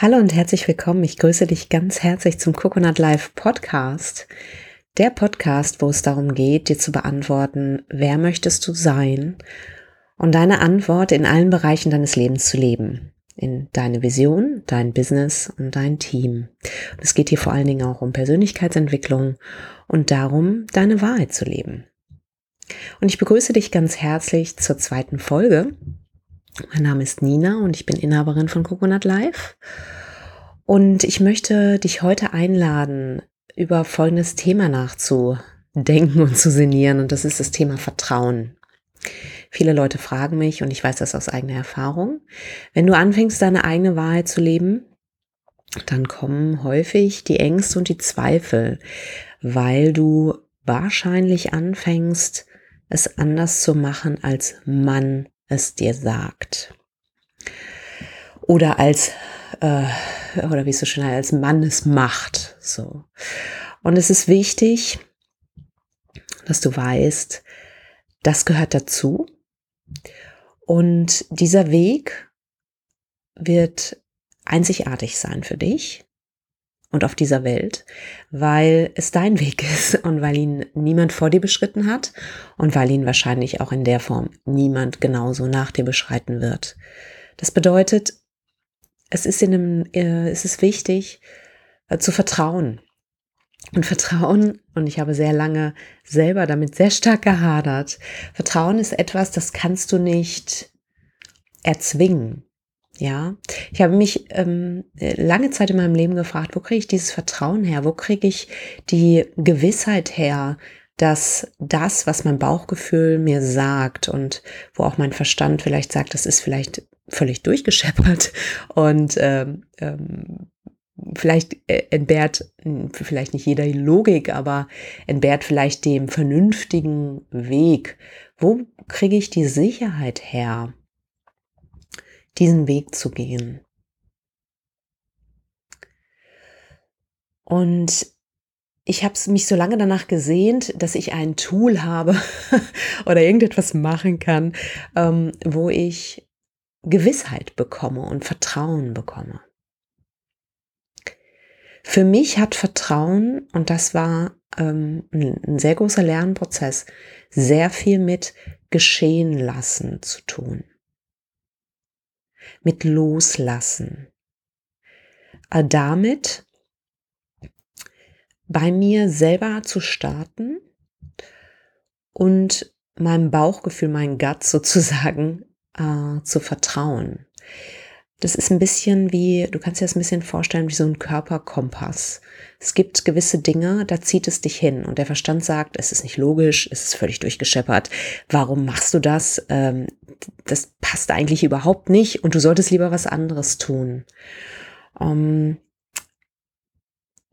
Hallo und herzlich willkommen. Ich grüße dich ganz herzlich zum Coconut Life Podcast. Der Podcast, wo es darum geht, dir zu beantworten, wer möchtest du sein und deine Antwort in allen Bereichen deines Lebens zu leben. In deine Vision, dein Business und dein Team. Und es geht hier vor allen Dingen auch um Persönlichkeitsentwicklung und darum, deine Wahrheit zu leben. Und ich begrüße dich ganz herzlich zur zweiten Folge mein Name ist Nina und ich bin Inhaberin von Coconut Life. Und ich möchte dich heute einladen, über folgendes Thema nachzudenken und zu sinnieren. Und das ist das Thema Vertrauen. Viele Leute fragen mich, und ich weiß das aus eigener Erfahrung, wenn du anfängst, deine eigene Wahrheit zu leben, dann kommen häufig die Ängste und die Zweifel, weil du wahrscheinlich anfängst, es anders zu machen, als man es dir sagt. Oder als, äh, oder wie es so schön heißt, als Mann es macht. So. Und es ist wichtig, dass du weißt, das gehört dazu. Und dieser Weg wird einzigartig sein für dich und auf dieser Welt, weil es dein Weg ist und weil ihn niemand vor dir beschritten hat und weil ihn wahrscheinlich auch in der Form niemand genauso nach dir beschreiten wird. Das bedeutet, es ist in einem, äh, es ist wichtig äh, zu vertrauen. Und Vertrauen, und ich habe sehr lange selber damit sehr stark gehadert, Vertrauen ist etwas, das kannst du nicht erzwingen. Ja, ich habe mich ähm, lange Zeit in meinem Leben gefragt, wo kriege ich dieses Vertrauen her? Wo kriege ich die Gewissheit her, dass das, was mein Bauchgefühl mir sagt und wo auch mein Verstand vielleicht sagt, das ist vielleicht völlig durchgescheppert und ähm, ähm, vielleicht äh, entbehrt hm, vielleicht nicht jeder Logik, aber entbehrt vielleicht dem vernünftigen Weg. Wo kriege ich die Sicherheit her? Diesen Weg zu gehen. Und ich habe mich so lange danach gesehnt, dass ich ein Tool habe oder irgendetwas machen kann, ähm, wo ich Gewissheit bekomme und Vertrauen bekomme. Für mich hat Vertrauen, und das war ähm, ein sehr großer Lernprozess, sehr viel mit Geschehen lassen zu tun mit Loslassen. Äh, damit bei mir selber zu starten und meinem Bauchgefühl, meinem Gut sozusagen äh, zu vertrauen. Das ist ein bisschen wie, du kannst dir das ein bisschen vorstellen wie so ein Körperkompass. Es gibt gewisse Dinge, da zieht es dich hin und der Verstand sagt, es ist nicht logisch, es ist völlig durchgescheppert. Warum machst du das? Ähm, das passt eigentlich überhaupt nicht und du solltest lieber was anderes tun. Ähm,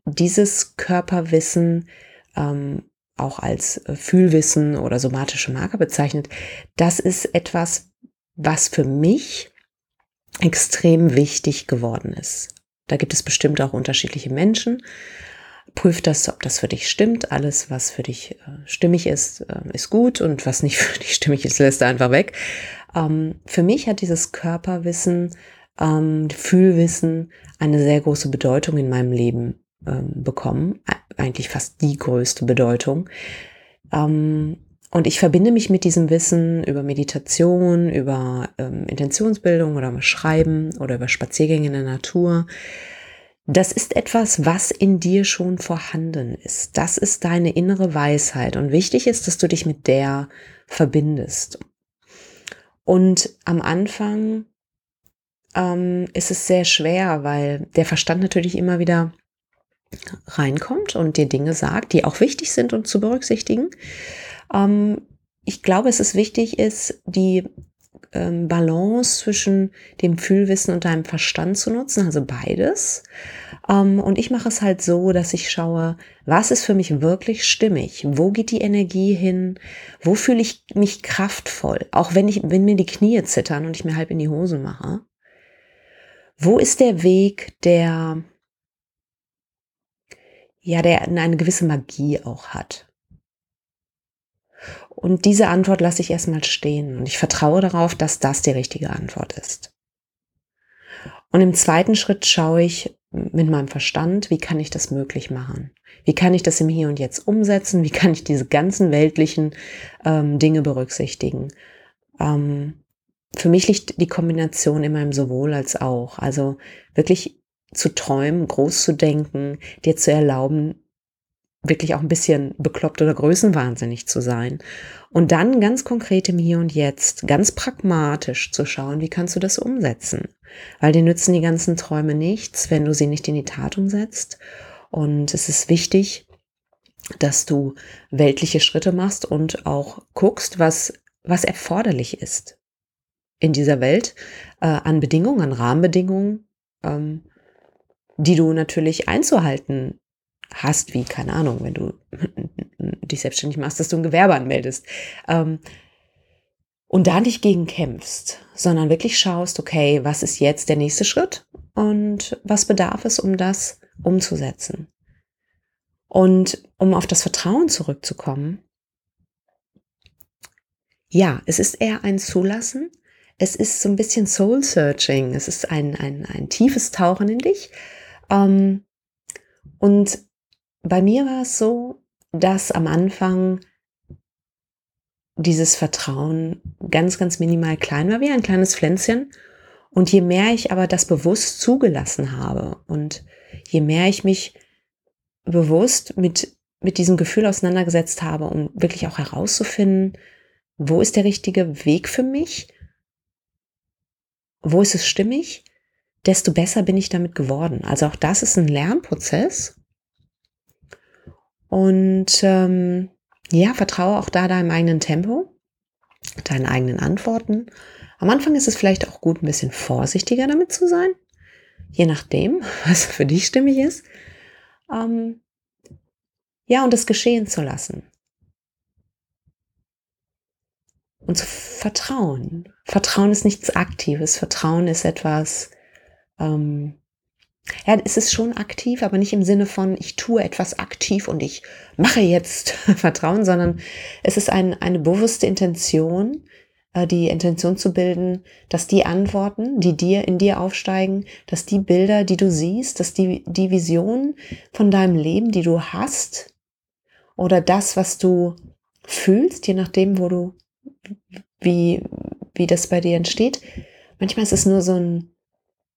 dieses Körperwissen, ähm, auch als äh, Fühlwissen oder somatische Marker bezeichnet, das ist etwas, was für mich extrem wichtig geworden ist. Da gibt es bestimmt auch unterschiedliche Menschen. Prüf das, ob das für dich stimmt. Alles, was für dich äh, stimmig ist, äh, ist gut und was nicht für dich stimmig ist, lässt er einfach weg. Ähm, für mich hat dieses Körperwissen, ähm, Fühlwissen eine sehr große Bedeutung in meinem Leben ähm, bekommen. Eigentlich fast die größte Bedeutung. Ähm, und ich verbinde mich mit diesem Wissen über Meditation, über ähm, Intentionsbildung oder über Schreiben oder über Spaziergänge in der Natur. Das ist etwas, was in dir schon vorhanden ist. Das ist deine innere Weisheit. Und wichtig ist, dass du dich mit der verbindest. Und am Anfang ähm, ist es sehr schwer, weil der Verstand natürlich immer wieder reinkommt und dir Dinge sagt, die auch wichtig sind und zu berücksichtigen. Ähm, ich glaube, es ist wichtig, ist die ähm, Balance zwischen dem Fühlwissen und deinem Verstand zu nutzen, also beides. Ähm, und ich mache es halt so, dass ich schaue, was ist für mich wirklich stimmig? Wo geht die Energie hin? Wo fühle ich mich kraftvoll? Auch wenn ich, wenn mir die Knie zittern und ich mir halb in die Hose mache. Wo ist der Weg, der, ja, der eine gewisse Magie auch hat? Und diese Antwort lasse ich erstmal stehen und ich vertraue darauf, dass das die richtige Antwort ist. Und im zweiten Schritt schaue ich mit meinem Verstand, wie kann ich das möglich machen? Wie kann ich das im Hier und Jetzt umsetzen? Wie kann ich diese ganzen weltlichen ähm, Dinge berücksichtigen? Ähm, für mich liegt die Kombination immer im sowohl als auch. Also wirklich zu träumen, groß zu denken, dir zu erlauben, wirklich auch ein bisschen bekloppt oder größenwahnsinnig zu sein. Und dann ganz konkret im Hier und Jetzt, ganz pragmatisch zu schauen, wie kannst du das umsetzen? Weil dir nützen die ganzen Träume nichts, wenn du sie nicht in die Tat umsetzt. Und es ist wichtig, dass du weltliche Schritte machst und auch guckst, was, was erforderlich ist in dieser Welt äh, an Bedingungen, an Rahmenbedingungen, ähm, die du natürlich einzuhalten hast, wie, keine Ahnung, wenn du dich selbstständig machst, dass du ein Gewerbe anmeldest. Ähm, und da nicht gegen kämpfst, sondern wirklich schaust, okay, was ist jetzt der nächste Schritt und was bedarf es, um das umzusetzen. Und um auf das Vertrauen zurückzukommen, ja, es ist eher ein Zulassen, es ist so ein bisschen Soul Searching, es ist ein, ein, ein tiefes Tauchen in dich. Ähm, und bei mir war es so, dass am Anfang dieses Vertrauen ganz, ganz minimal klein war, wie ein kleines Pflänzchen. Und je mehr ich aber das bewusst zugelassen habe und je mehr ich mich bewusst mit, mit diesem Gefühl auseinandergesetzt habe, um wirklich auch herauszufinden, wo ist der richtige Weg für mich, wo ist es stimmig, desto besser bin ich damit geworden. Also auch das ist ein Lernprozess. Und ähm, ja, vertraue auch da deinem eigenen Tempo, deinen eigenen Antworten. Am Anfang ist es vielleicht auch gut, ein bisschen vorsichtiger damit zu sein, je nachdem, was für dich stimmig ist. Ähm, ja, und es geschehen zu lassen. Und zu vertrauen. Vertrauen ist nichts Aktives. Vertrauen ist etwas, ähm, ja, es ist schon aktiv, aber nicht im Sinne von, ich tue etwas aktiv und ich mache jetzt Vertrauen, sondern es ist ein, eine bewusste Intention, äh, die Intention zu bilden, dass die Antworten, die dir in dir aufsteigen, dass die Bilder, die du siehst, dass die, die Vision von deinem Leben, die du hast, oder das, was du fühlst, je nachdem, wo du, wie, wie das bei dir entsteht. Manchmal ist es nur so ein,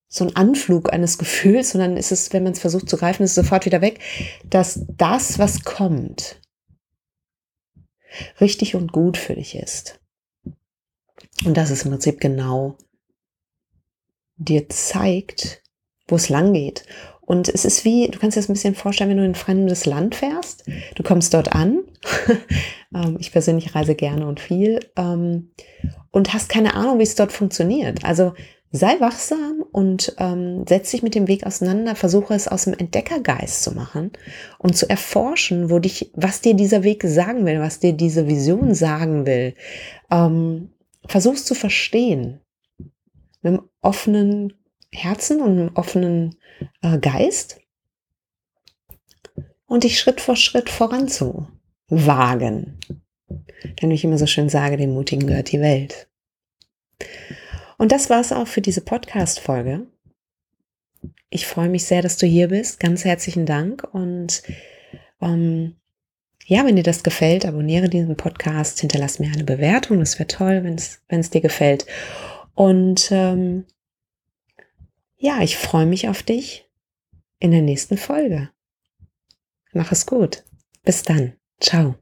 so ein Anflug eines Gefühls, sondern ist es, wenn man es versucht zu greifen, ist es sofort wieder weg, dass das, was kommt, richtig und gut für dich ist. Und das ist im Prinzip genau dir zeigt, wo es lang geht. Und es ist wie, du kannst dir das ein bisschen vorstellen, wenn du in ein fremdes Land fährst. Du kommst dort an. Ähm, ich persönlich reise gerne und viel. Ähm, und hast keine Ahnung, wie es dort funktioniert. Also sei wachsam und ähm, setz dich mit dem Weg auseinander, versuche es aus dem Entdeckergeist zu machen und zu erforschen, wo dich, was dir dieser Weg sagen will, was dir diese Vision sagen will. Ähm, versuch's zu verstehen. Mit einem offenen Herzen und einem offenen äh, Geist und dich Schritt vor Schritt voranzuwagen. Denn wie ich immer so schön sage, dem Mutigen gehört die Welt. Und das war es auch für diese Podcast-Folge. Ich freue mich sehr, dass du hier bist. Ganz herzlichen Dank. Und ähm, ja, wenn dir das gefällt, abonniere diesen Podcast, hinterlass mir eine Bewertung. Das wäre toll, wenn es dir gefällt. Und ähm, ja, ich freue mich auf dich in der nächsten Folge. Mach es gut. Bis dann. Ciao.